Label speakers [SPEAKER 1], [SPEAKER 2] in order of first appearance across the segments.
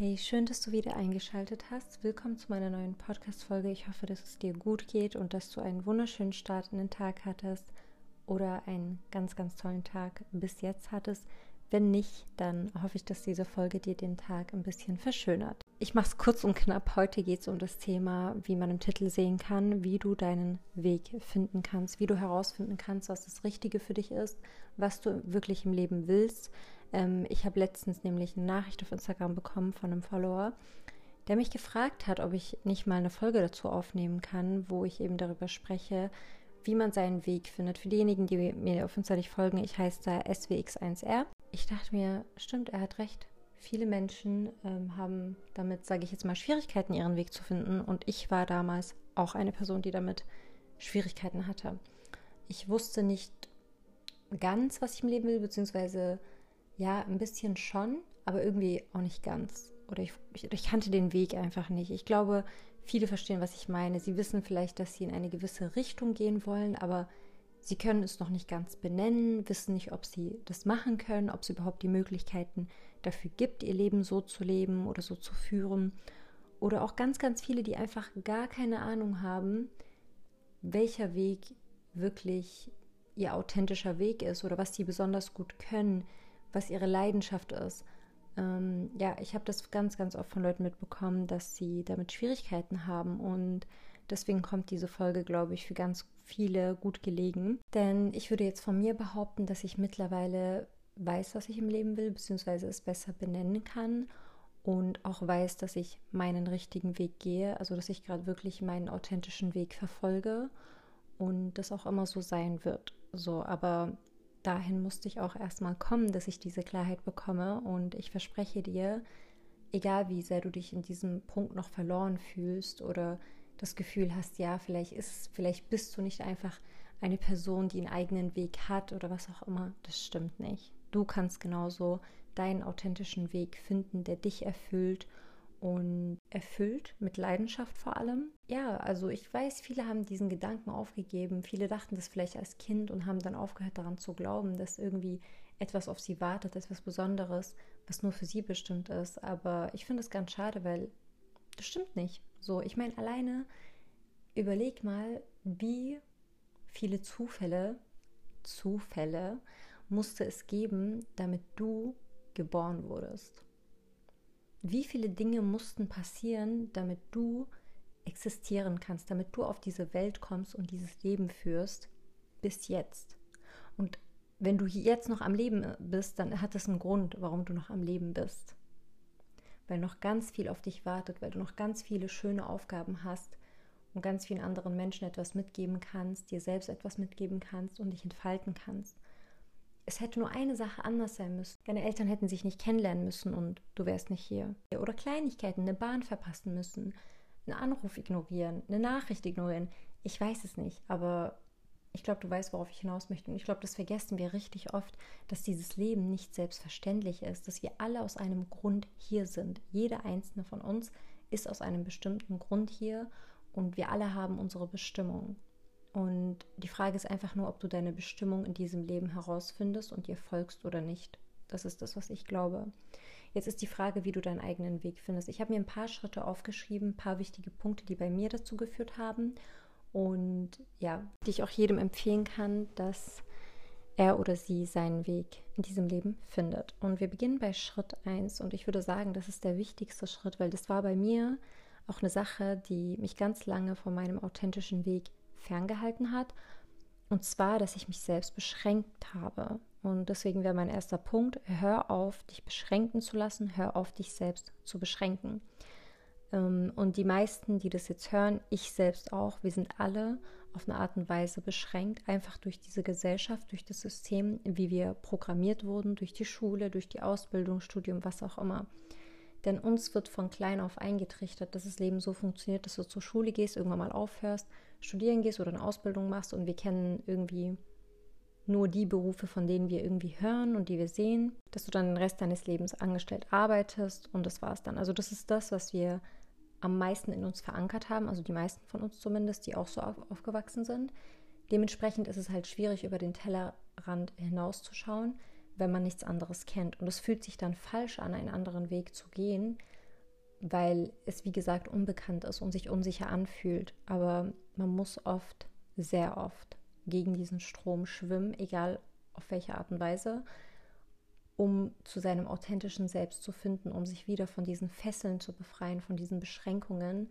[SPEAKER 1] Hey, schön, dass du wieder eingeschaltet hast. Willkommen zu meiner neuen Podcast-Folge. Ich hoffe, dass es dir gut geht und dass du einen wunderschönen Start in den Tag hattest oder einen ganz, ganz tollen Tag bis jetzt hattest. Wenn nicht, dann hoffe ich, dass diese Folge dir den Tag ein bisschen verschönert. Ich mache es kurz und knapp. Heute geht es um das Thema, wie man im Titel sehen kann, wie du deinen Weg finden kannst, wie du herausfinden kannst, was das Richtige für dich ist, was du wirklich im Leben willst. Ähm, ich habe letztens nämlich eine Nachricht auf Instagram bekommen von einem Follower, der mich gefragt hat, ob ich nicht mal eine Folge dazu aufnehmen kann, wo ich eben darüber spreche, wie man seinen Weg findet. Für diejenigen, die mir auf Insta nicht folgen, ich heiße da SWX1R ich dachte mir, stimmt, er hat recht. Viele Menschen ähm, haben damit, sage ich jetzt mal, Schwierigkeiten, ihren Weg zu finden. Und ich war damals auch eine Person, die damit Schwierigkeiten hatte. Ich wusste nicht ganz, was ich im Leben will, beziehungsweise ja, ein bisschen schon, aber irgendwie auch nicht ganz. Oder ich, ich, ich kannte den Weg einfach nicht. Ich glaube, viele verstehen, was ich meine. Sie wissen vielleicht, dass sie in eine gewisse Richtung gehen wollen, aber Sie können es noch nicht ganz benennen, wissen nicht, ob sie das machen können, ob es überhaupt die Möglichkeiten dafür gibt, ihr Leben so zu leben oder so zu führen. Oder auch ganz, ganz viele, die einfach gar keine Ahnung haben, welcher Weg wirklich ihr authentischer Weg ist oder was sie besonders gut können, was ihre Leidenschaft ist. Ähm, ja, ich habe das ganz, ganz oft von Leuten mitbekommen, dass sie damit Schwierigkeiten haben und deswegen kommt diese Folge, glaube ich, für ganz viele gut gelegen. Denn ich würde jetzt von mir behaupten, dass ich mittlerweile weiß, was ich im Leben will, beziehungsweise es besser benennen kann und auch weiß, dass ich meinen richtigen Weg gehe, also dass ich gerade wirklich meinen authentischen Weg verfolge und das auch immer so sein wird. So, aber dahin musste ich auch erstmal kommen, dass ich diese Klarheit bekomme und ich verspreche dir, egal wie sehr du dich in diesem Punkt noch verloren fühlst oder das Gefühl hast, ja, vielleicht ist, vielleicht bist du nicht einfach eine Person, die einen eigenen Weg hat oder was auch immer, das stimmt nicht. Du kannst genauso deinen authentischen Weg finden, der dich erfüllt und erfüllt mit Leidenschaft vor allem. Ja, also ich weiß, viele haben diesen Gedanken aufgegeben. Viele dachten das vielleicht als Kind und haben dann aufgehört daran zu glauben, dass irgendwie etwas auf sie wartet, etwas Besonderes, was nur für sie bestimmt ist. Aber ich finde es ganz schade, weil das stimmt nicht. So, ich meine, alleine überleg mal, wie viele Zufälle, Zufälle musste es geben, damit du geboren wurdest. Wie viele Dinge mussten passieren, damit du existieren kannst, damit du auf diese Welt kommst und dieses Leben führst, bis jetzt. Und wenn du jetzt noch am Leben bist, dann hat es einen Grund, warum du noch am Leben bist weil noch ganz viel auf dich wartet, weil du noch ganz viele schöne Aufgaben hast und ganz vielen anderen Menschen etwas mitgeben kannst, dir selbst etwas mitgeben kannst und dich entfalten kannst. Es hätte nur eine Sache anders sein müssen. Deine Eltern hätten sich nicht kennenlernen müssen und du wärst nicht hier. Oder Kleinigkeiten, eine Bahn verpassen müssen, einen Anruf ignorieren, eine Nachricht ignorieren. Ich weiß es nicht, aber ich glaube, du weißt, worauf ich hinaus möchte. Und ich glaube, das vergessen wir richtig oft, dass dieses Leben nicht selbstverständlich ist, dass wir alle aus einem Grund hier sind. Jeder einzelne von uns ist aus einem bestimmten Grund hier und wir alle haben unsere Bestimmung. Und die Frage ist einfach nur, ob du deine Bestimmung in diesem Leben herausfindest und ihr folgst oder nicht. Das ist das, was ich glaube. Jetzt ist die Frage, wie du deinen eigenen Weg findest. Ich habe mir ein paar Schritte aufgeschrieben, ein paar wichtige Punkte, die bei mir dazu geführt haben und ja, die ich auch jedem empfehlen kann, dass er oder sie seinen Weg in diesem Leben findet. Und wir beginnen bei Schritt 1 und ich würde sagen, das ist der wichtigste Schritt, weil das war bei mir auch eine Sache, die mich ganz lange von meinem authentischen Weg ferngehalten hat. Und zwar, dass ich mich selbst beschränkt habe. Und deswegen wäre mein erster Punkt, hör auf, dich beschränken zu lassen, hör auf, dich selbst zu beschränken. Ähm, und die meisten, die das jetzt hören, ich selbst auch, wir sind alle auf eine Art und Weise beschränkt, einfach durch diese Gesellschaft, durch das System, wie wir programmiert wurden, durch die Schule, durch die Ausbildung, Studium, was auch immer. Denn uns wird von klein auf eingetrichtert, dass das Leben so funktioniert, dass du zur Schule gehst, irgendwann mal aufhörst, studieren gehst oder eine Ausbildung machst und wir kennen irgendwie nur die Berufe, von denen wir irgendwie hören und die wir sehen, dass du dann den Rest deines Lebens angestellt arbeitest und das war es dann. Also das ist das, was wir am meisten in uns verankert haben, also die meisten von uns zumindest, die auch so aufgewachsen sind. Dementsprechend ist es halt schwierig, über den Tellerrand hinauszuschauen, wenn man nichts anderes kennt. Und es fühlt sich dann falsch an, einen anderen Weg zu gehen, weil es, wie gesagt, unbekannt ist und sich unsicher anfühlt. Aber man muss oft, sehr oft, gegen diesen Strom schwimmen, egal auf welche Art und Weise, um zu seinem authentischen Selbst zu finden, um sich wieder von diesen Fesseln zu befreien, von diesen Beschränkungen,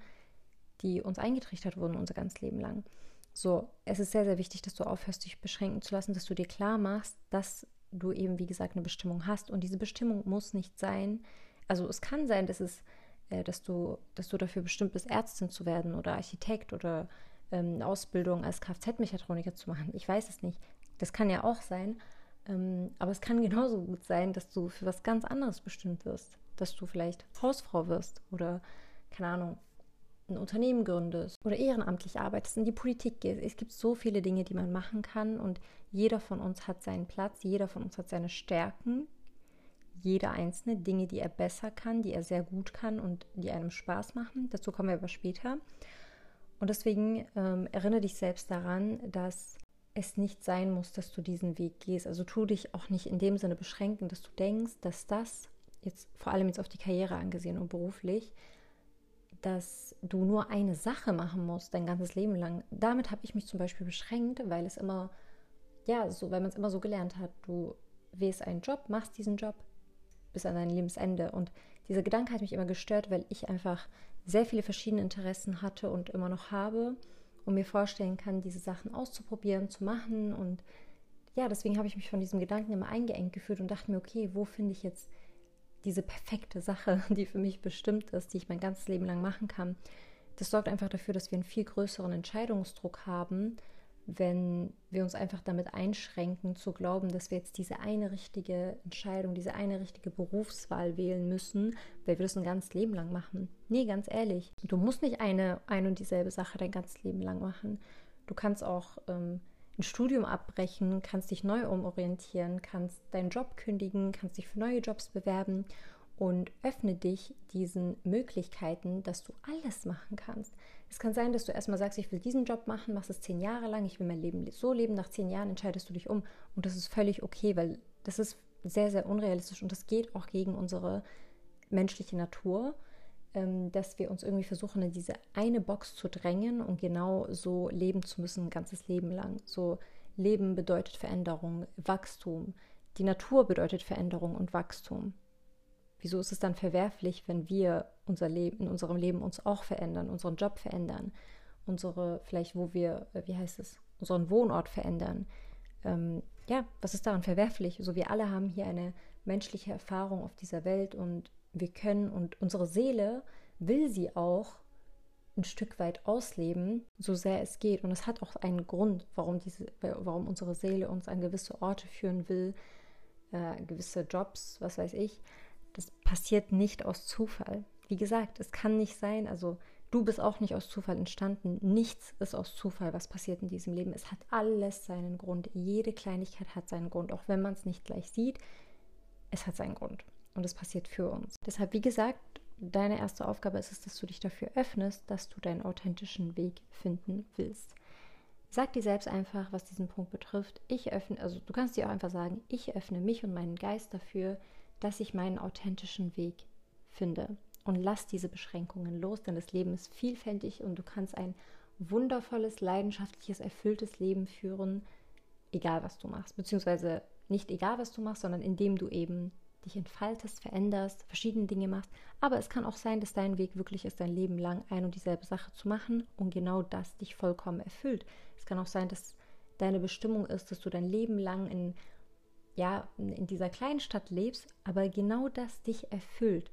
[SPEAKER 1] die uns eingetrichtert wurden unser ganzes Leben lang. So, es ist sehr, sehr wichtig, dass du aufhörst, dich beschränken zu lassen, dass du dir klar machst, dass du eben, wie gesagt, eine Bestimmung hast. Und diese Bestimmung muss nicht sein, also es kann sein, dass es, äh, dass du, dass du dafür bestimmt bist, Ärztin zu werden oder Architekt oder ähm, Ausbildung als Kfz-Mechatroniker zu machen. Ich weiß es nicht. Das kann ja auch sein. Ähm, aber es kann genauso gut sein, dass du für was ganz anderes bestimmt wirst. Dass du vielleicht Hausfrau wirst oder, keine Ahnung, ein Unternehmen gründest oder ehrenamtlich arbeitest, in die Politik gehst. Es gibt so viele Dinge, die man machen kann und jeder von uns hat seinen Platz, jeder von uns hat seine Stärken, jeder einzelne Dinge, die er besser kann, die er sehr gut kann und die einem Spaß machen. Dazu kommen wir aber später. Und deswegen ähm, erinnere dich selbst daran, dass es nicht sein muss, dass du diesen Weg gehst. Also tu dich auch nicht in dem Sinne beschränken, dass du denkst, dass das jetzt vor allem jetzt auf die Karriere angesehen und beruflich, dass du nur eine Sache machen musst dein ganzes Leben lang. Damit habe ich mich zum Beispiel beschränkt, weil es immer, ja, so, weil man es immer so gelernt hat. Du wählst einen Job, machst diesen Job bis an dein Lebensende. Und dieser Gedanke hat mich immer gestört, weil ich einfach sehr viele verschiedene Interessen hatte und immer noch habe und mir vorstellen kann, diese Sachen auszuprobieren, zu machen. Und ja, deswegen habe ich mich von diesem Gedanken immer eingeengt gefühlt und dachte mir, okay, wo finde ich jetzt diese perfekte Sache, die für mich bestimmt ist, die ich mein ganzes Leben lang machen kann. Das sorgt einfach dafür, dass wir einen viel größeren Entscheidungsdruck haben, wenn wir uns einfach damit einschränken, zu glauben, dass wir jetzt diese eine richtige Entscheidung, diese eine richtige Berufswahl wählen müssen, weil wir das ein ganzes Leben lang machen. Nee, ganz ehrlich, du musst nicht eine, ein und dieselbe Sache dein ganzes Leben lang machen. Du kannst auch ähm, ein Studium abbrechen, kannst dich neu umorientieren, kannst deinen Job kündigen, kannst dich für neue Jobs bewerben und öffne dich diesen Möglichkeiten, dass du alles machen kannst. Es kann sein, dass du erstmal sagst, ich will diesen Job machen, machst es zehn Jahre lang, ich will mein Leben so leben, nach zehn Jahren entscheidest du dich um und das ist völlig okay, weil das ist sehr, sehr unrealistisch und das geht auch gegen unsere menschliche Natur. Ähm, dass wir uns irgendwie versuchen, in diese eine Box zu drängen und genau so leben zu müssen, ein ganzes Leben lang. So Leben bedeutet Veränderung, Wachstum. Die Natur bedeutet Veränderung und Wachstum. Wieso ist es dann verwerflich, wenn wir unser Leben, in unserem Leben uns auch verändern, unseren Job verändern, unsere, vielleicht wo wir, äh, wie heißt es, unseren Wohnort verändern? Ähm, ja, was ist daran verwerflich? So, wir alle haben hier eine menschliche Erfahrung auf dieser Welt und wir können und unsere Seele will sie auch ein Stück weit ausleben, so sehr es geht. Und es hat auch einen Grund, warum, diese, warum unsere Seele uns an gewisse Orte führen will, äh, gewisse Jobs, was weiß ich. Das passiert nicht aus Zufall. Wie gesagt, es kann nicht sein, also du bist auch nicht aus Zufall entstanden. Nichts ist aus Zufall, was passiert in diesem Leben. Es hat alles seinen Grund. Jede Kleinigkeit hat seinen Grund, auch wenn man es nicht gleich sieht. Es hat seinen Grund und es passiert für uns. Deshalb, wie gesagt, deine erste Aufgabe ist es, dass du dich dafür öffnest, dass du deinen authentischen Weg finden willst. Sag dir selbst einfach, was diesen Punkt betrifft. Ich öffne, also du kannst dir auch einfach sagen, ich öffne mich und meinen Geist dafür, dass ich meinen authentischen Weg finde. Und lass diese Beschränkungen los, denn das Leben ist vielfältig und du kannst ein wundervolles, leidenschaftliches, erfülltes Leben führen, egal was du machst. Beziehungsweise nicht egal was du machst, sondern indem du eben dich entfaltest, veränderst, verschiedene Dinge machst. Aber es kann auch sein, dass dein Weg wirklich ist, dein Leben lang ein und dieselbe Sache zu machen und genau das dich vollkommen erfüllt. Es kann auch sein, dass deine Bestimmung ist, dass du dein Leben lang in, ja, in dieser kleinen Stadt lebst, aber genau das dich erfüllt.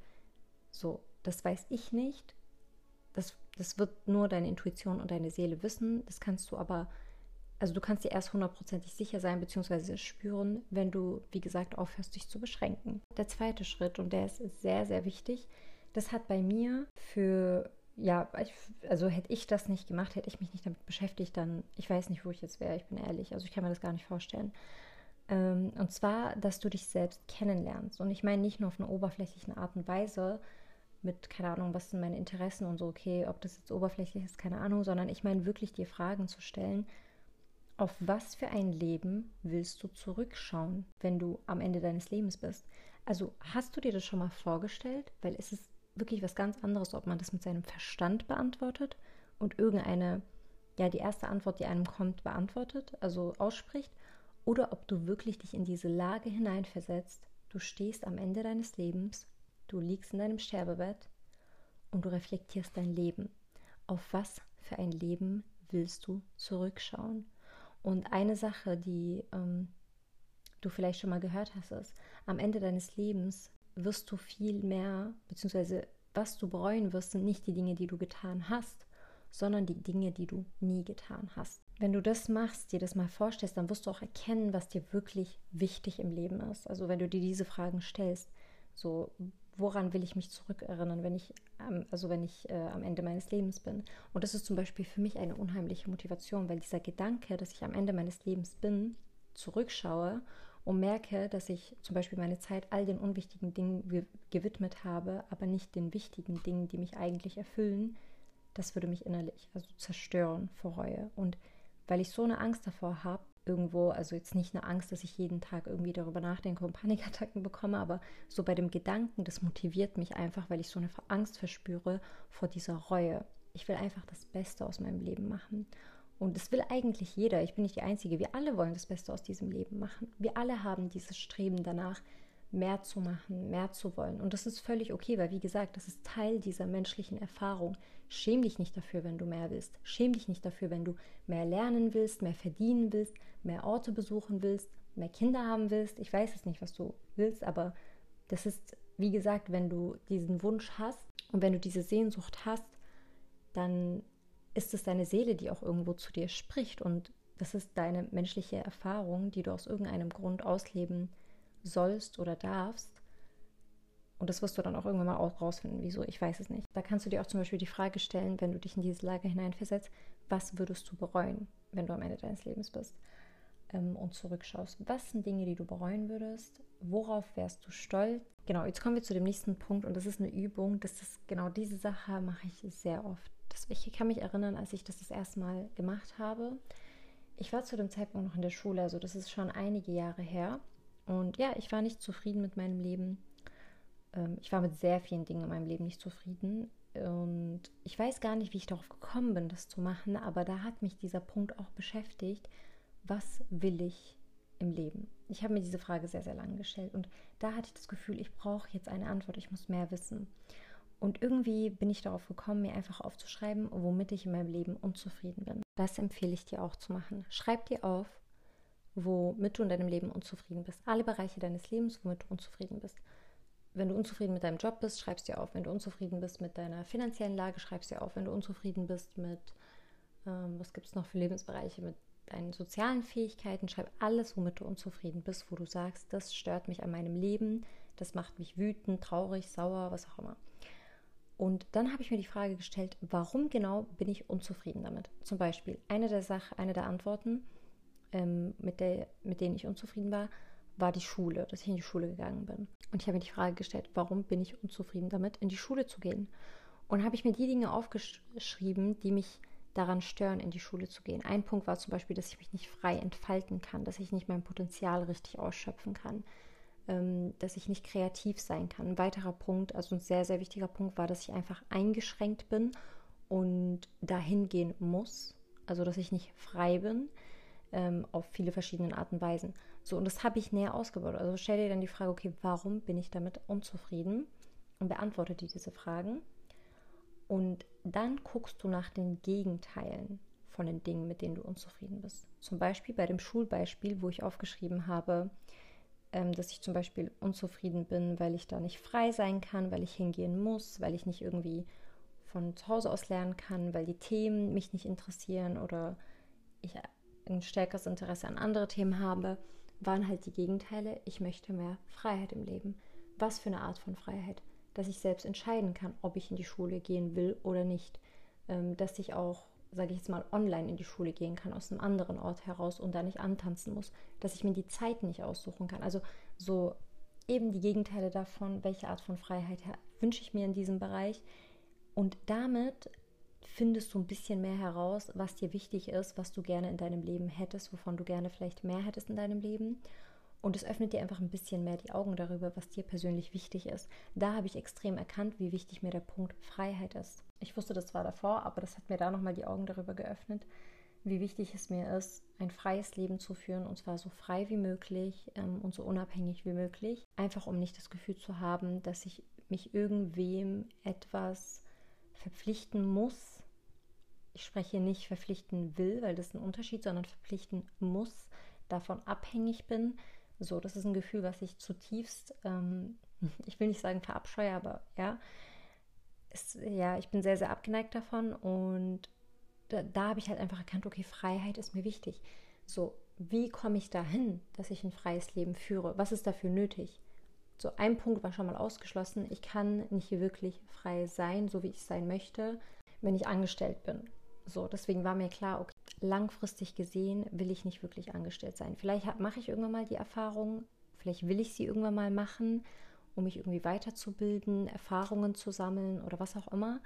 [SPEAKER 1] So, das weiß ich nicht. Das, das wird nur deine Intuition und deine Seele wissen. Das kannst du aber also du kannst dir erst hundertprozentig sicher sein bzw. spüren, wenn du, wie gesagt, aufhörst, dich zu beschränken. Der zweite Schritt, und der ist sehr, sehr wichtig, das hat bei mir für, ja, also hätte ich das nicht gemacht, hätte ich mich nicht damit beschäftigt, dann, ich weiß nicht, wo ich jetzt wäre, ich bin ehrlich, also ich kann mir das gar nicht vorstellen. Ähm, und zwar, dass du dich selbst kennenlernst. Und ich meine nicht nur auf eine oberflächliche Art und Weise, mit, keine Ahnung, was sind meine Interessen und so, okay, ob das jetzt oberflächlich ist, keine Ahnung, sondern ich meine wirklich dir Fragen zu stellen, auf was für ein Leben willst du zurückschauen, wenn du am Ende deines Lebens bist? Also hast du dir das schon mal vorgestellt? Weil es ist wirklich was ganz anderes, ob man das mit seinem Verstand beantwortet und irgendeine, ja, die erste Antwort, die einem kommt, beantwortet, also ausspricht, oder ob du wirklich dich in diese Lage hineinversetzt. Du stehst am Ende deines Lebens, du liegst in deinem Sterbebett und du reflektierst dein Leben. Auf was für ein Leben willst du zurückschauen? Und eine Sache, die ähm, du vielleicht schon mal gehört hast, ist, am Ende deines Lebens wirst du viel mehr, beziehungsweise was du bereuen wirst, sind nicht die Dinge, die du getan hast, sondern die Dinge, die du nie getan hast. Wenn du das machst, dir das mal vorstellst, dann wirst du auch erkennen, was dir wirklich wichtig im Leben ist. Also wenn du dir diese Fragen stellst, so woran will ich mich zurückerinnern, wenn ich, also wenn ich äh, am Ende meines Lebens bin. Und das ist zum Beispiel für mich eine unheimliche Motivation, weil dieser Gedanke, dass ich am Ende meines Lebens bin, zurückschaue und merke, dass ich zum Beispiel meine Zeit all den unwichtigen Dingen gewidmet habe, aber nicht den wichtigen Dingen, die mich eigentlich erfüllen, das würde mich innerlich also zerstören vor Reue. Und weil ich so eine Angst davor habe, irgendwo, also jetzt nicht eine Angst, dass ich jeden Tag irgendwie darüber nachdenke und Panikattacken bekomme, aber so bei dem Gedanken, das motiviert mich einfach, weil ich so eine Angst verspüre vor dieser Reue. Ich will einfach das Beste aus meinem Leben machen. Und das will eigentlich jeder. Ich bin nicht die Einzige. Wir alle wollen das Beste aus diesem Leben machen. Wir alle haben dieses Streben danach, mehr zu machen, mehr zu wollen. Und das ist völlig okay, weil wie gesagt, das ist Teil dieser menschlichen Erfahrung. Schäm dich nicht dafür, wenn du mehr willst. Schäm dich nicht dafür, wenn du mehr lernen willst, mehr verdienen willst, mehr Orte besuchen willst, mehr Kinder haben willst. Ich weiß es nicht, was du willst, aber das ist, wie gesagt, wenn du diesen Wunsch hast und wenn du diese Sehnsucht hast, dann ist es deine Seele, die auch irgendwo zu dir spricht und das ist deine menschliche Erfahrung, die du aus irgendeinem Grund ausleben sollst oder darfst. Und das wirst du dann auch irgendwann mal rausfinden, wieso, ich weiß es nicht. Da kannst du dir auch zum Beispiel die Frage stellen, wenn du dich in diese Lage hineinversetzt, was würdest du bereuen, wenn du am Ende deines Lebens bist ähm, und zurückschaust? Was sind Dinge, die du bereuen würdest? Worauf wärst du stolz? Genau, jetzt kommen wir zu dem nächsten Punkt und das ist eine Übung. Das ist genau diese Sache mache ich sehr oft das, ich kann mich erinnern, als ich das das erste Mal gemacht habe. Ich war zu dem Zeitpunkt noch in der Schule, also das ist schon einige Jahre her. Und ja, ich war nicht zufrieden mit meinem Leben. Ähm, ich war mit sehr vielen Dingen in meinem Leben nicht zufrieden. Und ich weiß gar nicht, wie ich darauf gekommen bin, das zu machen, aber da hat mich dieser Punkt auch beschäftigt. Was will ich im Leben? Ich habe mir diese Frage sehr, sehr lange gestellt und da hatte ich das Gefühl, ich brauche jetzt eine Antwort, ich muss mehr wissen. Und irgendwie bin ich darauf gekommen, mir einfach aufzuschreiben, womit ich in meinem Leben unzufrieden bin. Das empfehle ich dir auch zu machen. Schreib dir auf, womit du in deinem Leben unzufrieden bist. Alle Bereiche deines Lebens, womit du unzufrieden bist. Wenn du unzufrieden mit deinem Job bist, schreibst dir auf. Wenn du unzufrieden bist mit deiner finanziellen Lage, schreibst dir auf. Wenn du unzufrieden bist mit, ähm, was gibt es noch für Lebensbereiche, mit deinen sozialen Fähigkeiten, schreib alles, womit du unzufrieden bist, wo du sagst, das stört mich an meinem Leben, das macht mich wütend, traurig, sauer, was auch immer. Und dann habe ich mir die Frage gestellt, warum genau bin ich unzufrieden damit? Zum Beispiel, eine der Sachen, eine der Antworten, ähm, mit, der, mit denen ich unzufrieden war, war die Schule, dass ich in die Schule gegangen bin. Und ich habe mir die Frage gestellt, warum bin ich unzufrieden damit, in die Schule zu gehen? Und habe ich mir die Dinge aufgeschrieben, die mich daran stören, in die Schule zu gehen. Ein Punkt war zum Beispiel, dass ich mich nicht frei entfalten kann, dass ich nicht mein Potenzial richtig ausschöpfen kann, ähm, dass ich nicht kreativ sein kann. Ein weiterer Punkt, also ein sehr, sehr wichtiger Punkt war, dass ich einfach eingeschränkt bin und dahin gehen muss. Also, dass ich nicht frei bin ähm, auf viele verschiedene Arten und Weisen. So, und das habe ich näher ausgebaut. Also stell dir dann die Frage, okay, warum bin ich damit unzufrieden? Und beantworte dir diese Fragen. Und dann guckst du nach den Gegenteilen von den Dingen, mit denen du unzufrieden bist. Zum Beispiel bei dem Schulbeispiel, wo ich aufgeschrieben habe, ähm, dass ich zum Beispiel unzufrieden bin, weil ich da nicht frei sein kann, weil ich hingehen muss, weil ich nicht irgendwie von zu Hause aus lernen kann, weil die Themen mich nicht interessieren oder ich ein stärkeres Interesse an andere Themen habe, waren halt die Gegenteile. Ich möchte mehr Freiheit im Leben. Was für eine Art von Freiheit? Dass ich selbst entscheiden kann, ob ich in die Schule gehen will oder nicht. Ähm, dass ich auch sage ich jetzt mal, online in die Schule gehen kann, aus einem anderen Ort heraus und da nicht antanzen muss, dass ich mir die Zeit nicht aussuchen kann. Also so eben die Gegenteile davon, welche Art von Freiheit wünsche ich mir in diesem Bereich. Und damit findest du ein bisschen mehr heraus, was dir wichtig ist, was du gerne in deinem Leben hättest, wovon du gerne vielleicht mehr hättest in deinem Leben. Und es öffnet dir einfach ein bisschen mehr die Augen darüber, was dir persönlich wichtig ist. Da habe ich extrem erkannt, wie wichtig mir der Punkt Freiheit ist. Ich wusste das zwar davor, aber das hat mir da nochmal die Augen darüber geöffnet, wie wichtig es mir ist, ein freies Leben zu führen und zwar so frei wie möglich ähm, und so unabhängig wie möglich. Einfach um nicht das Gefühl zu haben, dass ich mich irgendwem etwas verpflichten muss. Ich spreche nicht verpflichten will, weil das ist ein Unterschied, sondern verpflichten muss, davon abhängig bin. So, das ist ein Gefühl, was ich zutiefst, ähm, ich will nicht sagen verabscheue, aber ja, ist, ja, ich bin sehr, sehr abgeneigt davon und da, da habe ich halt einfach erkannt, okay, Freiheit ist mir wichtig. So, wie komme ich dahin, dass ich ein freies Leben führe? Was ist dafür nötig? So, ein Punkt war schon mal ausgeschlossen. Ich kann nicht wirklich frei sein, so wie ich sein möchte, wenn ich angestellt bin. So, deswegen war mir klar, okay, langfristig gesehen will ich nicht wirklich angestellt sein. Vielleicht mache ich irgendwann mal die Erfahrung, vielleicht will ich sie irgendwann mal machen, um mich irgendwie weiterzubilden, Erfahrungen zu sammeln oder was auch immer.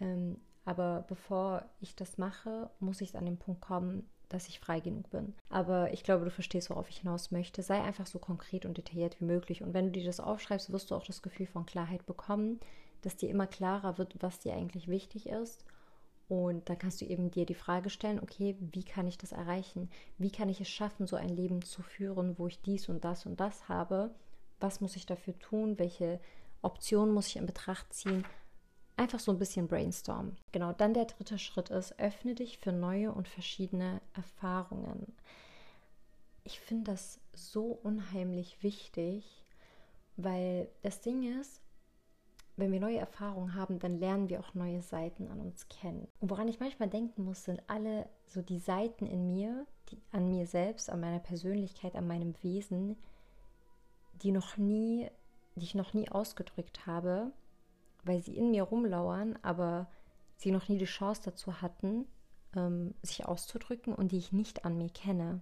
[SPEAKER 1] Ähm, aber bevor ich das mache, muss ich an den Punkt kommen, dass ich frei genug bin. Aber ich glaube, du verstehst, worauf ich hinaus möchte. Sei einfach so konkret und detailliert wie möglich. Und wenn du dir das aufschreibst, wirst du auch das Gefühl von Klarheit bekommen, dass dir immer klarer wird, was dir eigentlich wichtig ist. Und dann kannst du eben dir die Frage stellen, okay, wie kann ich das erreichen? Wie kann ich es schaffen, so ein Leben zu führen, wo ich dies und das und das habe? Was muss ich dafür tun? Welche Optionen muss ich in Betracht ziehen? Einfach so ein bisschen brainstormen. Genau, dann der dritte Schritt ist, öffne dich für neue und verschiedene Erfahrungen. Ich finde das so unheimlich wichtig, weil das Ding ist, wenn wir neue Erfahrungen haben, dann lernen wir auch neue Seiten an uns kennen. Und woran ich manchmal denken muss, sind alle so die Seiten in mir, die, an mir selbst, an meiner Persönlichkeit, an meinem Wesen, die noch nie, die ich noch nie ausgedrückt habe, weil sie in mir rumlauern, aber sie noch nie die Chance dazu hatten, ähm, sich auszudrücken und die ich nicht an mir kenne.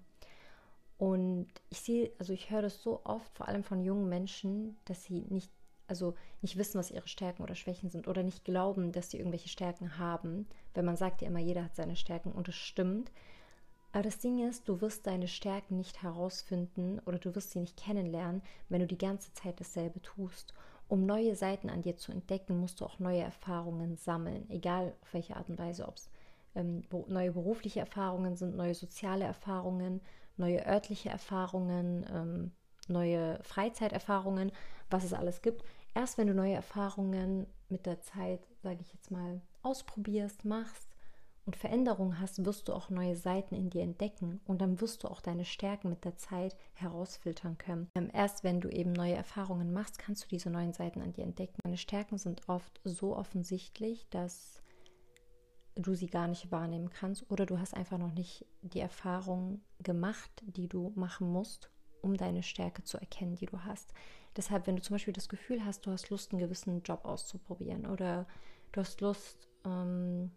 [SPEAKER 1] Und ich sehe, also ich höre das so oft, vor allem von jungen Menschen, dass sie nicht, also nicht wissen, was ihre Stärken oder Schwächen sind oder nicht glauben, dass sie irgendwelche Stärken haben. Weil man sagt ja immer, jeder hat seine Stärken und es stimmt. Aber das Ding ist, du wirst deine Stärken nicht herausfinden oder du wirst sie nicht kennenlernen, wenn du die ganze Zeit dasselbe tust. Um neue Seiten an dir zu entdecken, musst du auch neue Erfahrungen sammeln, egal auf welche Art und Weise, ob es ähm, neue berufliche Erfahrungen sind, neue soziale Erfahrungen, neue örtliche Erfahrungen, ähm, neue Freizeiterfahrungen, was es alles gibt. Erst wenn du neue Erfahrungen mit der Zeit, sage ich jetzt mal, ausprobierst, machst, und Veränderung hast, wirst du auch neue Seiten in dir entdecken und dann wirst du auch deine Stärken mit der Zeit herausfiltern können. Ähm, erst wenn du eben neue Erfahrungen machst, kannst du diese neuen Seiten an dir entdecken. Deine Stärken sind oft so offensichtlich, dass du sie gar nicht wahrnehmen kannst oder du hast einfach noch nicht die Erfahrung gemacht, die du machen musst, um deine Stärke zu erkennen, die du hast. Deshalb, wenn du zum Beispiel das Gefühl hast, du hast Lust, einen gewissen Job auszuprobieren oder du hast Lust, ähm,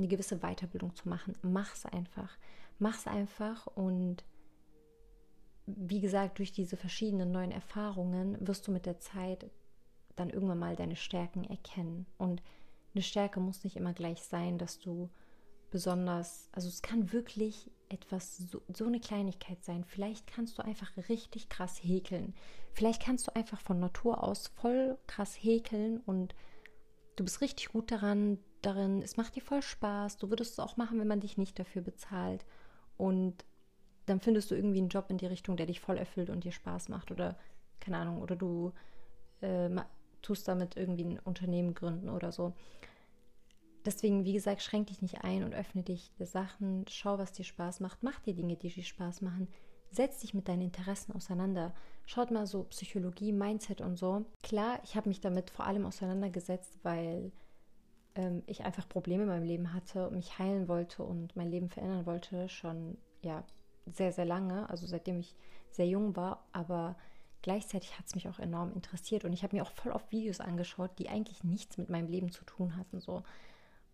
[SPEAKER 1] eine gewisse Weiterbildung zu machen. Mach's einfach. Mach's einfach und wie gesagt, durch diese verschiedenen neuen Erfahrungen wirst du mit der Zeit dann irgendwann mal deine Stärken erkennen. Und eine Stärke muss nicht immer gleich sein, dass du besonders, also es kann wirklich etwas, so, so, eine Kleinigkeit sein. Vielleicht kannst du einfach richtig krass häkeln. Vielleicht kannst du einfach von Natur aus voll krass häkeln und du bist richtig gut daran, darin, es macht dir voll Spaß, du würdest es auch machen, wenn man dich nicht dafür bezahlt. Und dann findest du irgendwie einen Job in die Richtung, der dich voll erfüllt und dir Spaß macht. Oder, keine Ahnung, oder du äh, tust damit irgendwie ein Unternehmen gründen oder so. Deswegen, wie gesagt, schränk dich nicht ein und öffne dich der Sachen. Schau, was dir Spaß macht. Mach dir Dinge, die dir Spaß machen. Setz dich mit deinen Interessen auseinander. Schaut mal so Psychologie, Mindset und so. Klar, ich habe mich damit vor allem auseinandergesetzt, weil ähm, ich einfach Probleme in meinem Leben hatte und mich heilen wollte und mein Leben verändern wollte, schon ja sehr, sehr lange, also seitdem ich sehr jung war, aber gleichzeitig hat es mich auch enorm interessiert und ich habe mir auch voll oft Videos angeschaut, die eigentlich nichts mit meinem Leben zu tun hatten. So.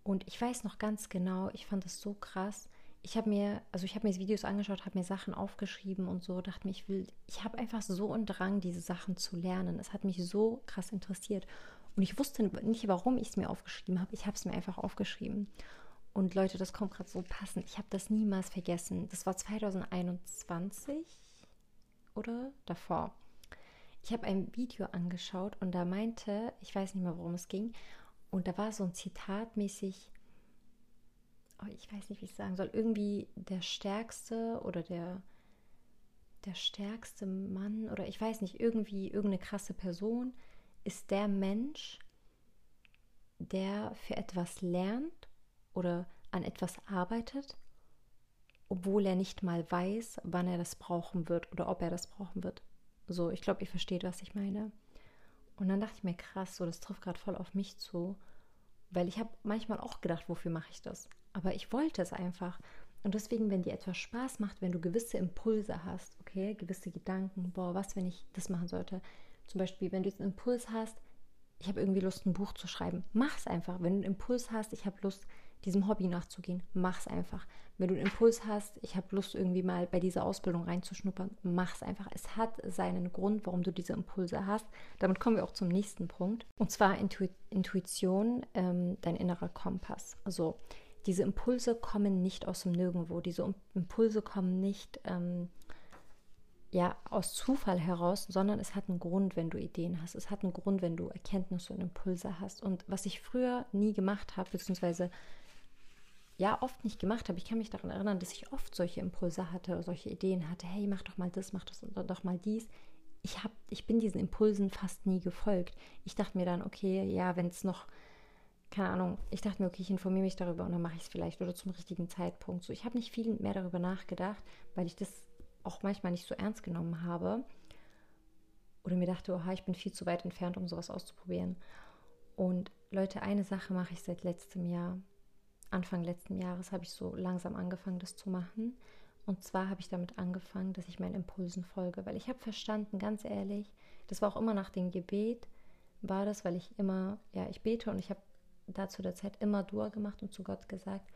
[SPEAKER 1] Und ich weiß noch ganz genau, ich fand das so krass. Ich habe mir, also ich habe mir Videos angeschaut, habe mir Sachen aufgeschrieben und so, dachte mir, ich will, ich habe einfach so einen Drang, diese Sachen zu lernen. Es hat mich so krass interessiert. Und ich wusste nicht, warum ich es mir aufgeschrieben habe. Ich habe es mir einfach aufgeschrieben. Und Leute, das kommt gerade so passend. Ich habe das niemals vergessen. Das war 2021 oder davor. Ich habe ein Video angeschaut und da meinte, ich weiß nicht mehr, worum es ging, und da war so ein Zitat mäßig, ich weiß nicht, wie ich sagen soll, irgendwie der stärkste oder der, der stärkste Mann oder ich weiß nicht, irgendwie irgendeine krasse Person ist der Mensch, der für etwas lernt oder an etwas arbeitet, obwohl er nicht mal weiß, wann er das brauchen wird oder ob er das brauchen wird. So, ich glaube, ihr versteht, was ich meine. Und dann dachte ich mir, krass, so, das trifft gerade voll auf mich zu. Weil ich habe manchmal auch gedacht, wofür mache ich das? Aber ich wollte es einfach. Und deswegen, wenn dir etwas Spaß macht, wenn du gewisse Impulse hast, okay, gewisse Gedanken, boah, was, wenn ich das machen sollte? Zum Beispiel, wenn du jetzt einen Impuls hast, ich habe irgendwie Lust, ein Buch zu schreiben, mach es einfach. Wenn du einen Impuls hast, ich habe Lust, diesem Hobby nachzugehen, mach es einfach. Wenn du einen Impuls hast, ich habe Lust, irgendwie mal bei dieser Ausbildung reinzuschnuppern, mach es einfach. Es hat seinen Grund, warum du diese Impulse hast. Damit kommen wir auch zum nächsten Punkt. Und zwar Intu Intuition, ähm, dein innerer Kompass. Also diese Impulse kommen nicht aus dem Nirgendwo. Diese Impulse kommen nicht ähm, ja, aus Zufall heraus, sondern es hat einen Grund, wenn du Ideen hast. Es hat einen Grund, wenn du Erkenntnisse und Impulse hast. Und was ich früher nie gemacht habe, beziehungsweise ja oft nicht gemacht habe. Ich kann mich daran erinnern, dass ich oft solche Impulse hatte, solche Ideen hatte. Hey, mach doch mal das, mach das doch mal dies. Ich, hab, ich bin diesen Impulsen fast nie gefolgt. Ich dachte mir dann, okay, ja, wenn es noch, keine Ahnung, ich dachte mir, okay, ich informiere mich darüber und dann mache ich es vielleicht oder zum richtigen Zeitpunkt. So, ich habe nicht viel mehr darüber nachgedacht, weil ich das auch manchmal nicht so ernst genommen habe. Oder mir dachte, oha, ich bin viel zu weit entfernt, um sowas auszuprobieren. Und Leute, eine Sache mache ich seit letztem Jahr. Anfang letzten Jahres habe ich so langsam angefangen, das zu machen. Und zwar habe ich damit angefangen, dass ich meinen Impulsen folge, weil ich habe verstanden, ganz ehrlich, das war auch immer nach dem Gebet, war das, weil ich immer, ja, ich bete und ich habe da zu der Zeit immer Dua gemacht und zu Gott gesagt,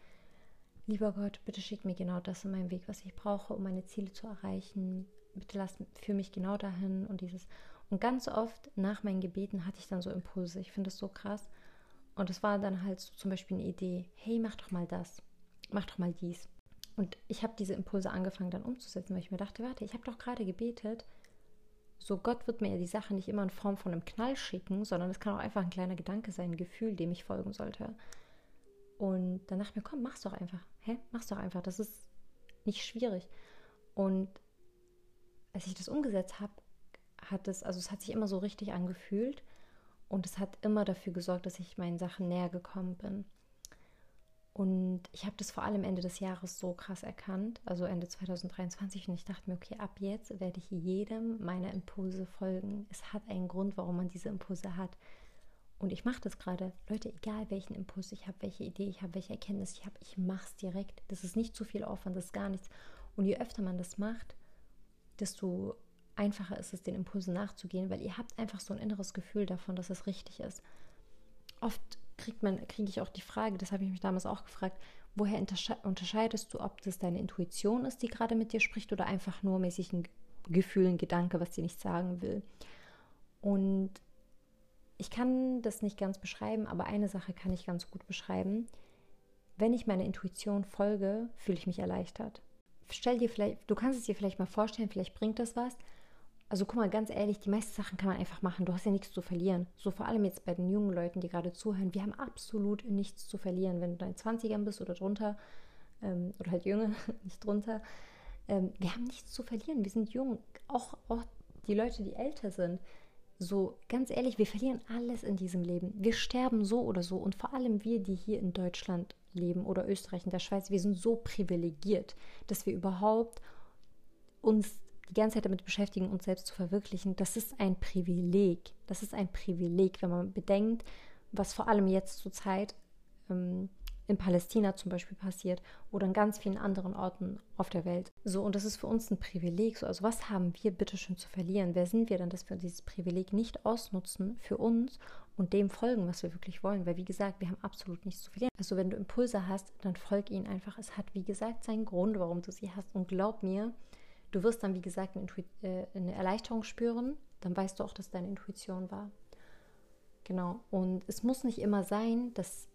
[SPEAKER 1] lieber Gott, bitte schick mir genau das in meinem Weg, was ich brauche, um meine Ziele zu erreichen. Bitte lass für mich genau dahin und dieses. Und ganz oft nach meinen Gebeten hatte ich dann so Impulse. Ich finde das so krass. Und es war dann halt so zum Beispiel eine Idee, hey, mach doch mal das, mach doch mal dies. Und ich habe diese Impulse angefangen dann umzusetzen, weil ich mir dachte, warte, ich habe doch gerade gebetet, so Gott wird mir ja die Sache nicht immer in Form von einem Knall schicken, sondern es kann auch einfach ein kleiner Gedanke sein, ein Gefühl, dem ich folgen sollte. Und dann dachte mir, komm, mach's doch einfach. Hä? Mach's doch einfach. Das ist nicht schwierig. Und als ich das umgesetzt habe, hat es, also es hat sich immer so richtig angefühlt. Und es hat immer dafür gesorgt, dass ich meinen Sachen näher gekommen bin. Und ich habe das vor allem Ende des Jahres so krass erkannt, also Ende 2023. Und ich dachte mir, okay, ab jetzt werde ich jedem meiner Impulse folgen. Es hat einen Grund, warum man diese Impulse hat. Und ich mache das gerade. Leute, egal welchen Impuls ich habe, welche Idee ich habe, welche Erkenntnis ich habe, ich mache es direkt. Das ist nicht zu viel Aufwand, das ist gar nichts. Und je öfter man das macht, desto einfacher ist es, den Impulsen nachzugehen, weil ihr habt einfach so ein inneres Gefühl davon, dass es richtig ist. Oft kriegt man, kriege ich auch die Frage, das habe ich mich damals auch gefragt, woher unterscheidest du, ob das deine Intuition ist, die gerade mit dir spricht, oder einfach nur mäßig ein Gefühl, ein Gedanke, was dir nicht sagen will. Und ich kann das nicht ganz beschreiben, aber eine Sache kann ich ganz gut beschreiben. Wenn ich meiner Intuition folge, fühle ich mich erleichtert. Stell dir vielleicht, du kannst es dir vielleicht mal vorstellen, vielleicht bringt das was. Also guck mal, ganz ehrlich, die meisten Sachen kann man einfach machen. Du hast ja nichts zu verlieren. So vor allem jetzt bei den jungen Leuten, die gerade zuhören. Wir haben absolut nichts zu verlieren. Wenn du in 20ern bist oder drunter, ähm, oder halt jünger, nicht drunter, ähm, wir haben nichts zu verlieren. Wir sind jung. Auch, auch die Leute, die älter sind. So, ganz ehrlich, wir verlieren alles in diesem Leben. Wir sterben so oder so. Und vor allem wir, die hier in Deutschland leben oder Österreich, in der Schweiz, wir sind so privilegiert, dass wir überhaupt uns die ganze Zeit damit beschäftigen, uns selbst zu verwirklichen, das ist ein Privileg. Das ist ein Privileg, wenn man bedenkt, was vor allem jetzt zur Zeit ähm, in Palästina zum Beispiel passiert oder in ganz vielen anderen Orten auf der Welt. So, und das ist für uns ein Privileg. So, also was haben wir bitte schön zu verlieren? Wer sind wir dann, dass wir dieses Privileg nicht ausnutzen für uns und dem folgen, was wir wirklich wollen? Weil, wie gesagt, wir haben absolut nichts zu verlieren. Also, wenn du Impulse hast, dann folg ihnen einfach. Es hat, wie gesagt, seinen Grund, warum du sie hast. Und glaub mir, Du wirst dann, wie gesagt, eine, äh, eine Erleichterung spüren. Dann weißt du auch, dass deine Intuition war. Genau. Und es muss nicht immer sein, dass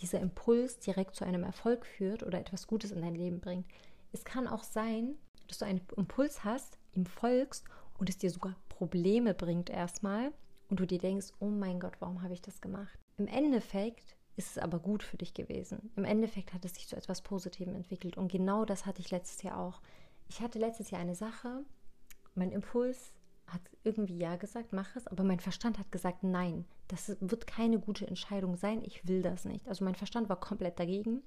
[SPEAKER 1] dieser Impuls direkt zu einem Erfolg führt oder etwas Gutes in dein Leben bringt. Es kann auch sein, dass du einen Impuls hast, ihm folgst und es dir sogar Probleme bringt erstmal und du dir denkst, oh mein Gott, warum habe ich das gemacht? Im Endeffekt ist es aber gut für dich gewesen. Im Endeffekt hat es sich zu etwas Positivem entwickelt und genau das hatte ich letztes Jahr auch. Ich hatte letztes Jahr eine Sache, mein Impuls hat irgendwie ja gesagt, mach es, aber mein Verstand hat gesagt, nein, das wird keine gute Entscheidung sein, ich will das nicht. Also mein Verstand war komplett dagegen,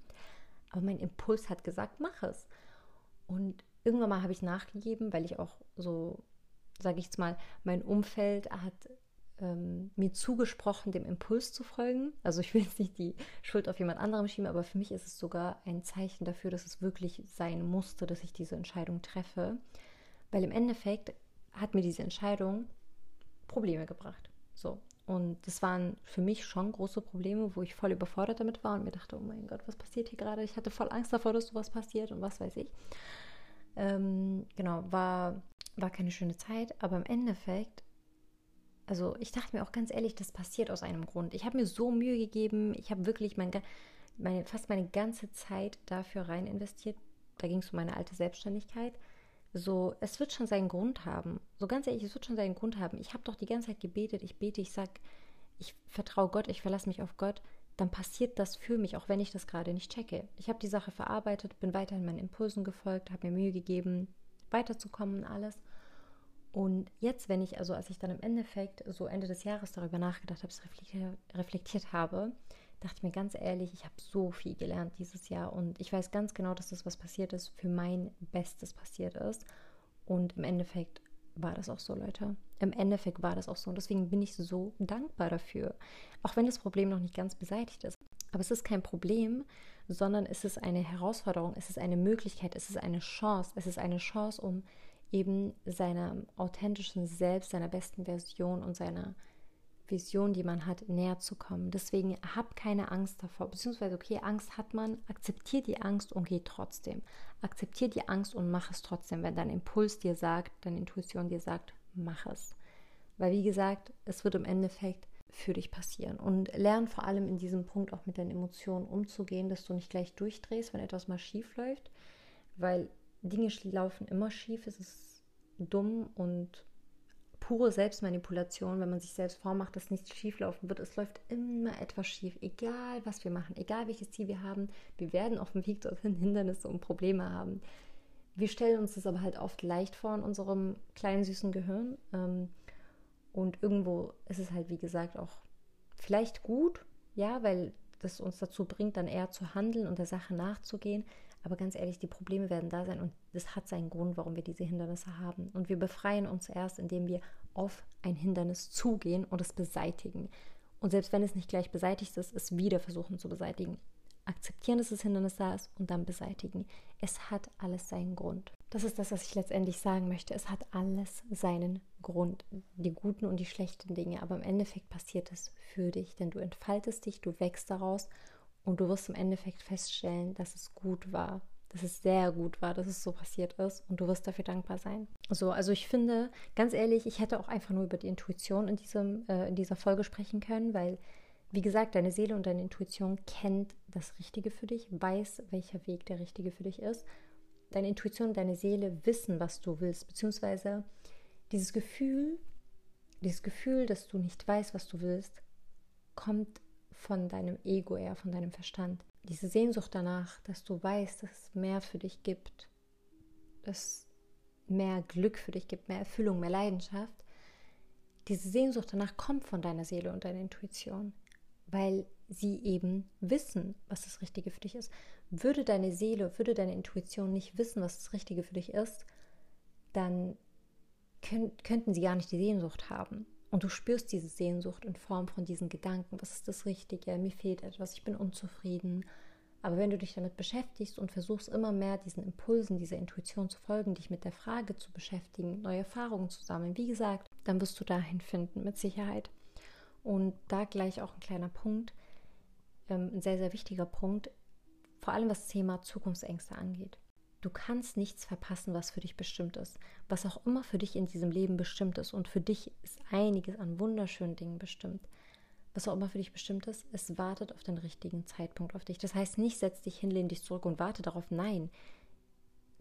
[SPEAKER 1] aber mein Impuls hat gesagt, mach es. Und irgendwann mal habe ich nachgegeben, weil ich auch so, sage ich jetzt mal, mein Umfeld hat ähm, mir zugesprochen, dem Impuls zu folgen. Also ich will jetzt nicht die Schuld auf jemand anderem schieben, aber für mich ist es sogar ein Zeichen dafür, dass es wirklich sein musste, dass ich diese Entscheidung treffe. Weil im Endeffekt hat mir diese Entscheidung Probleme gebracht. So. Und das waren für mich schon große Probleme, wo ich voll überfordert damit war und mir dachte, oh mein Gott, was passiert hier gerade? Ich hatte voll Angst davor, dass sowas passiert und was weiß ich. Ähm, genau, war, war keine schöne Zeit, aber im Endeffekt, also ich dachte mir auch ganz ehrlich, das passiert aus einem Grund. Ich habe mir so Mühe gegeben, ich habe wirklich mein, meine, fast meine ganze Zeit dafür rein investiert. Da ging es um meine alte Selbstständigkeit. So, es wird schon seinen Grund haben. So ganz ehrlich, es wird schon seinen Grund haben. Ich habe doch die ganze Zeit gebetet, ich bete, ich sag, ich vertraue Gott, ich verlasse mich auf Gott dann passiert das für mich, auch wenn ich das gerade nicht checke. Ich habe die Sache verarbeitet, bin weiterhin meinen Impulsen gefolgt, habe mir Mühe gegeben, weiterzukommen und alles. Und jetzt, wenn ich, also als ich dann im Endeffekt so Ende des Jahres darüber nachgedacht habe, reflektiert, reflektiert habe, dachte ich mir ganz ehrlich, ich habe so viel gelernt dieses Jahr und ich weiß ganz genau, dass das, was passiert ist, für mein Bestes passiert ist. Und im Endeffekt war das auch so, Leute. Im Endeffekt war das auch so. Und deswegen bin ich so dankbar dafür. Auch wenn das Problem noch nicht ganz beseitigt ist. Aber es ist kein Problem, sondern es ist eine Herausforderung, es ist eine Möglichkeit, es ist eine Chance. Es ist eine Chance, um eben seiner authentischen Selbst, seiner besten Version und seiner Vision, die man hat, näher zu kommen. Deswegen hab keine Angst davor, beziehungsweise okay, Angst hat man, akzeptiert die Angst und geh trotzdem. Akzeptiert die Angst und mach es trotzdem, wenn dein Impuls dir sagt, deine Intuition dir sagt, mach es. Weil wie gesagt, es wird im Endeffekt für dich passieren. Und lern vor allem in diesem Punkt auch mit deinen Emotionen umzugehen, dass du nicht gleich durchdrehst, wenn etwas mal schief läuft, weil Dinge laufen immer schief, es ist dumm und pure Selbstmanipulation, wenn man sich selbst vormacht, dass nichts schief laufen wird. Es läuft immer etwas schief, egal was wir machen, egal welches Ziel wir haben. Wir werden auf dem Weg dorthin Hindernisse und Probleme haben. Wir stellen uns das aber halt oft leicht vor in unserem kleinen süßen Gehirn. Ähm, und irgendwo ist es halt, wie gesagt, auch vielleicht gut, ja, weil das uns dazu bringt, dann eher zu handeln und der Sache nachzugehen. Aber ganz ehrlich, die Probleme werden da sein und das hat seinen Grund, warum wir diese Hindernisse haben. Und wir befreien uns erst, indem wir auf ein Hindernis zugehen und es beseitigen. Und selbst wenn es nicht gleich beseitigt ist, es wieder versuchen zu beseitigen. Akzeptieren, dass das Hindernis da ist und dann beseitigen. Es hat alles seinen Grund. Das ist das, was ich letztendlich sagen möchte. Es hat alles seinen Grund. Die guten und die schlechten Dinge. Aber im Endeffekt passiert es für dich, denn du entfaltest dich, du wächst daraus und du wirst im Endeffekt feststellen, dass es gut war, dass es sehr gut war, dass es so passiert ist und du wirst dafür dankbar sein. So, also ich finde, ganz ehrlich, ich hätte auch einfach nur über die Intuition in, diesem, äh, in dieser Folge sprechen können, weil, wie gesagt, deine Seele und deine Intuition kennt das Richtige für dich, weiß, welcher Weg der richtige für dich ist. Deine Intuition und deine Seele wissen, was du willst, beziehungsweise dieses Gefühl, dieses Gefühl, dass du nicht weißt, was du willst, kommt von deinem Ego eher, von deinem Verstand. Diese Sehnsucht danach, dass du weißt, dass es mehr für dich gibt, dass mehr Glück für dich gibt, mehr Erfüllung, mehr Leidenschaft. Diese Sehnsucht danach kommt von deiner Seele und deiner Intuition, weil sie eben wissen, was das Richtige für dich ist. Würde deine Seele, würde deine Intuition nicht wissen, was das Richtige für dich ist, dann könnt, könnten sie gar nicht die Sehnsucht haben. Und du spürst diese Sehnsucht in Form von diesen Gedanken, was ist das Richtige, mir fehlt etwas, ich bin unzufrieden. Aber wenn du dich damit beschäftigst und versuchst immer mehr diesen Impulsen, dieser Intuition zu folgen, dich mit der Frage zu beschäftigen, neue Erfahrungen zu sammeln, wie gesagt, dann wirst du dahin finden, mit Sicherheit. Und da gleich auch ein kleiner Punkt, ähm, ein sehr, sehr wichtiger Punkt, vor allem was das Thema Zukunftsängste angeht. Du kannst nichts verpassen, was für dich bestimmt ist. Was auch immer für dich in diesem Leben bestimmt ist. Und für dich ist einiges an wunderschönen Dingen bestimmt. Was auch immer für dich bestimmt ist, es wartet auf den richtigen Zeitpunkt auf dich. Das heißt nicht, setz dich hin, lehn dich zurück und warte darauf. Nein.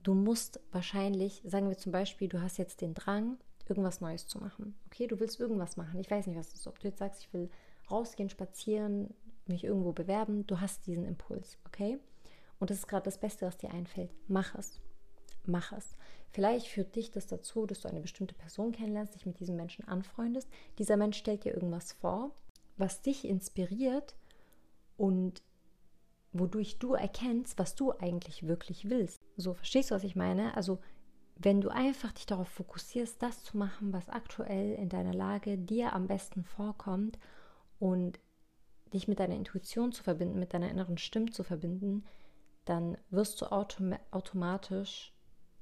[SPEAKER 1] du musst wahrscheinlich, sagen wir zum Beispiel, du hast jetzt den Drang, irgendwas Neues zu machen. Okay, du willst irgendwas machen. Ich weiß nicht, was es ist. Ob du jetzt sagst, ich will rausgehen, spazieren, mich irgendwo bewerben, du hast diesen Impuls, okay? Und das ist gerade das Beste, was dir einfällt. Mach es. Mach es. Vielleicht führt dich das dazu, dass du eine bestimmte Person kennenlernst, dich mit diesem Menschen anfreundest. Dieser Mensch stellt dir irgendwas vor, was dich inspiriert und wodurch du erkennst, was du eigentlich wirklich willst. So, verstehst du, was ich meine? Also, wenn du einfach dich darauf fokussierst, das zu machen, was aktuell in deiner Lage dir am besten vorkommt und dich mit deiner Intuition zu verbinden, mit deiner inneren Stimme zu verbinden, dann wirst du autom automatisch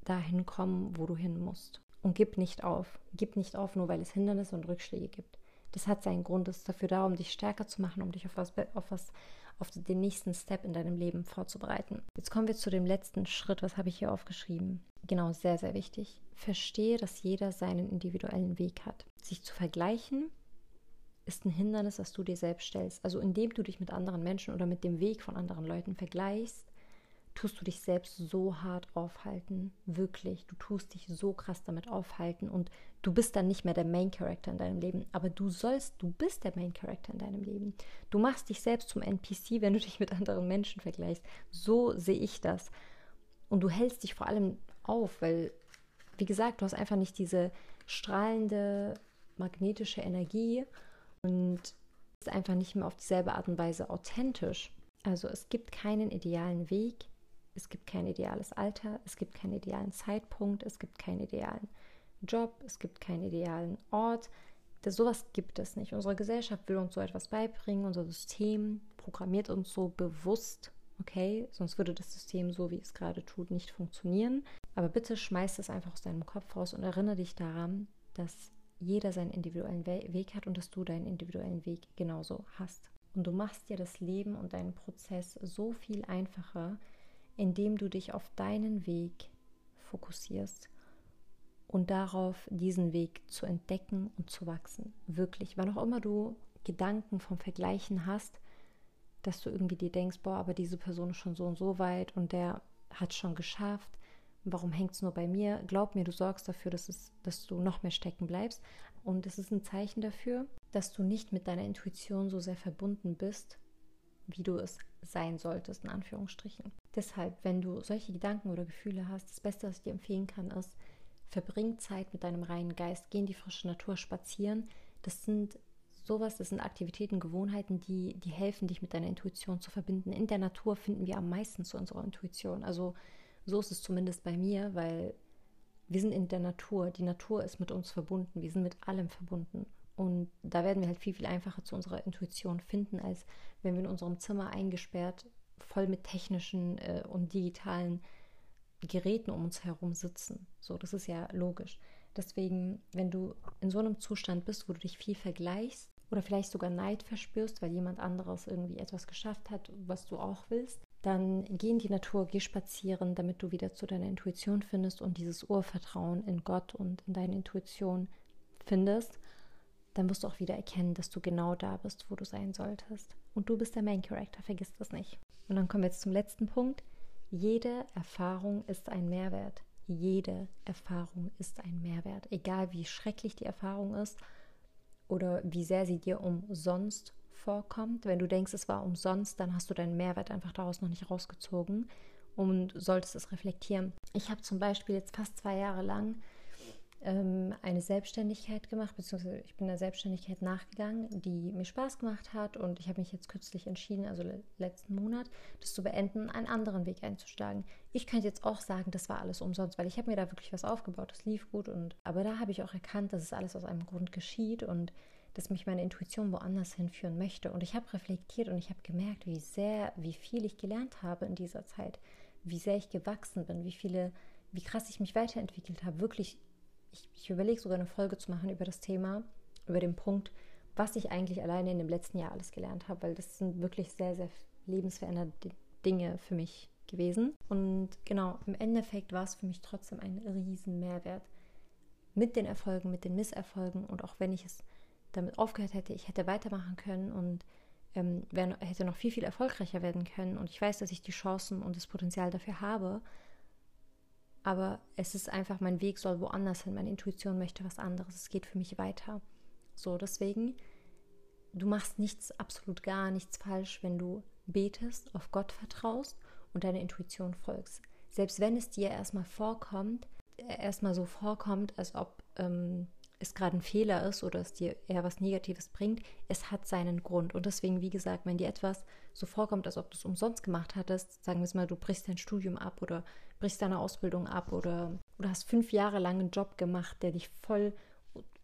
[SPEAKER 1] dahin kommen, wo du hin musst. Und gib nicht auf. Gib nicht auf, nur weil es Hindernisse und Rückschläge gibt. Das hat seinen Grund, es ist dafür da, um dich stärker zu machen, um dich auf was, auf was, auf den nächsten Step in deinem Leben vorzubereiten. Jetzt kommen wir zu dem letzten Schritt. Was habe ich hier aufgeschrieben? Genau, sehr, sehr wichtig. Verstehe, dass jeder seinen individuellen Weg hat. Sich zu vergleichen ist ein Hindernis, das du dir selbst stellst. Also indem du dich mit anderen Menschen oder mit dem Weg von anderen Leuten vergleichst, tust du dich selbst so hart aufhalten. Wirklich. Du tust dich so krass damit aufhalten und du bist dann nicht mehr der Main Character in deinem Leben. Aber du sollst, du bist der Main Character in deinem Leben. Du machst dich selbst zum NPC, wenn du dich mit anderen Menschen vergleichst. So sehe ich das. Und du hältst dich vor allem auf, weil, wie gesagt, du hast einfach nicht diese strahlende magnetische Energie und ist einfach nicht mehr auf dieselbe Art und Weise authentisch. Also es gibt keinen idealen Weg, es gibt kein ideales Alter, es gibt keinen idealen Zeitpunkt, es gibt keinen idealen Job, es gibt keinen idealen Ort. Das, sowas gibt es nicht. Unsere Gesellschaft will uns so etwas beibringen, unser System programmiert uns so bewusst, okay? Sonst würde das System so, wie es gerade tut, nicht funktionieren. Aber bitte schmeiß es einfach aus deinem Kopf raus und erinnere dich daran, dass jeder seinen individuellen Weg hat und dass du deinen individuellen Weg genauso hast. Und du machst dir das Leben und deinen Prozess so viel einfacher, indem du dich auf deinen Weg fokussierst und darauf, diesen Weg zu entdecken und zu wachsen. Wirklich, wann auch immer du Gedanken vom Vergleichen hast, dass du irgendwie dir denkst, boah, aber diese Person ist schon so und so weit und der hat schon geschafft. Warum hängt es nur bei mir? Glaub mir, du sorgst dafür, dass, es, dass du noch mehr stecken bleibst. Und es ist ein Zeichen dafür, dass du nicht mit deiner Intuition so sehr verbunden bist, wie du es sein solltest, in Anführungsstrichen. Deshalb, wenn du solche Gedanken oder Gefühle hast, das Beste, was ich dir empfehlen kann, ist, verbring Zeit mit deinem reinen Geist, geh in die frische Natur spazieren. Das sind sowas, das sind Aktivitäten, Gewohnheiten, die, die helfen, dich mit deiner Intuition zu verbinden. In der Natur finden wir am meisten zu unserer Intuition. Also so ist es zumindest bei mir, weil wir sind in der Natur. Die Natur ist mit uns verbunden. Wir sind mit allem verbunden. Und da werden wir halt viel, viel einfacher zu unserer Intuition finden, als wenn wir in unserem Zimmer eingesperrt, voll mit technischen äh, und digitalen Geräten um uns herum sitzen. So, das ist ja logisch. Deswegen, wenn du in so einem Zustand bist, wo du dich viel vergleichst oder vielleicht sogar Neid verspürst, weil jemand anderes irgendwie etwas geschafft hat, was du auch willst, dann geh in die Natur, geh spazieren, damit du wieder zu deiner Intuition findest und dieses Urvertrauen in Gott und in deine Intuition findest dann wirst du auch wieder erkennen, dass du genau da bist, wo du sein solltest. Und du bist der Main Character, vergiss das nicht. Und dann kommen wir jetzt zum letzten Punkt. Jede Erfahrung ist ein Mehrwert. Jede Erfahrung ist ein Mehrwert. Egal wie schrecklich die Erfahrung ist oder wie sehr sie dir umsonst vorkommt. Wenn du denkst, es war umsonst, dann hast du deinen Mehrwert einfach daraus noch nicht rausgezogen und solltest es reflektieren. Ich habe zum Beispiel jetzt fast zwei Jahre lang ähm, eine Selbstständigkeit gemacht, beziehungsweise ich bin der Selbstständigkeit nachgegangen, die mir Spaß gemacht hat. Und ich habe mich jetzt kürzlich entschieden, also le letzten Monat, das zu beenden, einen anderen Weg einzuschlagen. Ich könnte jetzt auch sagen, das war alles umsonst, weil ich habe mir da wirklich was aufgebaut, das lief gut und aber da habe ich auch erkannt, dass es alles aus einem Grund geschieht und dass mich meine Intuition woanders hinführen möchte. Und ich habe reflektiert und ich habe gemerkt, wie sehr, wie viel ich gelernt habe in dieser Zeit, wie sehr ich gewachsen bin, wie viele wie krass ich mich weiterentwickelt habe, wirklich ich, überlege sogar eine Folge zu machen über das Thema, über den Punkt, was ich eigentlich alleine in dem letzten Jahr alles gelernt habe, weil das sind wirklich sehr, sehr lebensverändernde Dinge für mich gewesen. Und genau, im Endeffekt war es für mich trotzdem ein riesen Mehrwert. Mit den Erfolgen, mit den Misserfolgen und auch wenn ich es damit aufgehört hätte, ich hätte weitermachen können und ähm, wär, hätte noch viel, viel erfolgreicher werden können. Und ich weiß, dass ich die Chancen und das Potenzial dafür habe aber es ist einfach, mein Weg soll woanders hin, meine Intuition möchte was anderes, es geht für mich weiter. So, deswegen, du machst nichts, absolut gar nichts falsch, wenn du betest, auf Gott vertraust und deiner Intuition folgst. Selbst wenn es dir erstmal vorkommt, äh, erstmal so vorkommt, als ob ähm, es gerade ein Fehler ist oder es dir eher was Negatives bringt, es hat seinen Grund. Und deswegen, wie gesagt, wenn dir etwas so vorkommt, als ob du es umsonst gemacht hattest, sagen wir es mal, du brichst dein Studium ab oder brichst deine Ausbildung ab oder, oder hast fünf Jahre lang einen Job gemacht, der dich voll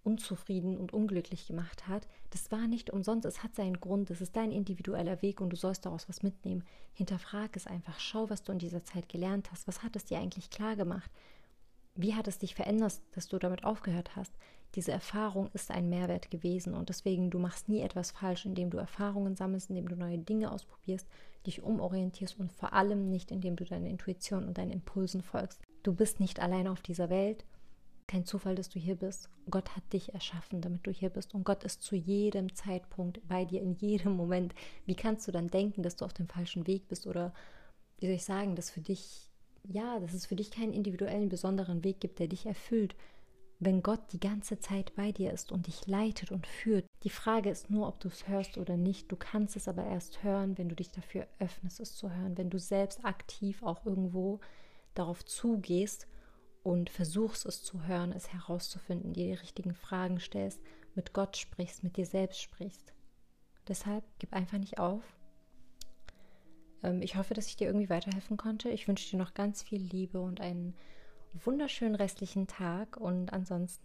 [SPEAKER 1] unzufrieden und unglücklich gemacht hat, das war nicht umsonst, es hat seinen Grund, es ist dein individueller Weg und du sollst daraus was mitnehmen. Hinterfrag es einfach, schau, was du in dieser Zeit gelernt hast, was hat es dir eigentlich klar gemacht, wie hat es dich verändert, dass du damit aufgehört hast. Diese Erfahrung ist ein Mehrwert gewesen und deswegen, du machst nie etwas falsch, indem du Erfahrungen sammelst, indem du neue Dinge ausprobierst, dich umorientierst und vor allem nicht, indem du deiner Intuition und deinen Impulsen folgst. Du bist nicht alleine auf dieser Welt kein Zufall, dass du hier bist. Gott hat dich erschaffen, damit du hier bist. Und Gott ist zu jedem Zeitpunkt bei dir, in jedem Moment. Wie kannst du dann denken, dass du auf dem falschen Weg bist? Oder wie soll ich sagen, dass für dich, ja, dass es für dich keinen individuellen, besonderen Weg gibt, der dich erfüllt, wenn Gott die ganze Zeit bei dir ist und dich leitet und führt. Die Frage ist nur, ob du es hörst oder nicht. Du kannst es aber erst hören, wenn du dich dafür öffnest, es zu hören, wenn du selbst aktiv auch irgendwo darauf zugehst und versuchst es zu hören, es herauszufinden, dir die richtigen Fragen stellst, mit Gott sprichst, mit dir selbst sprichst. Deshalb gib einfach nicht auf. Ähm, ich hoffe, dass ich dir irgendwie weiterhelfen konnte. Ich wünsche dir noch ganz viel Liebe und einen wunderschönen restlichen Tag und ansonsten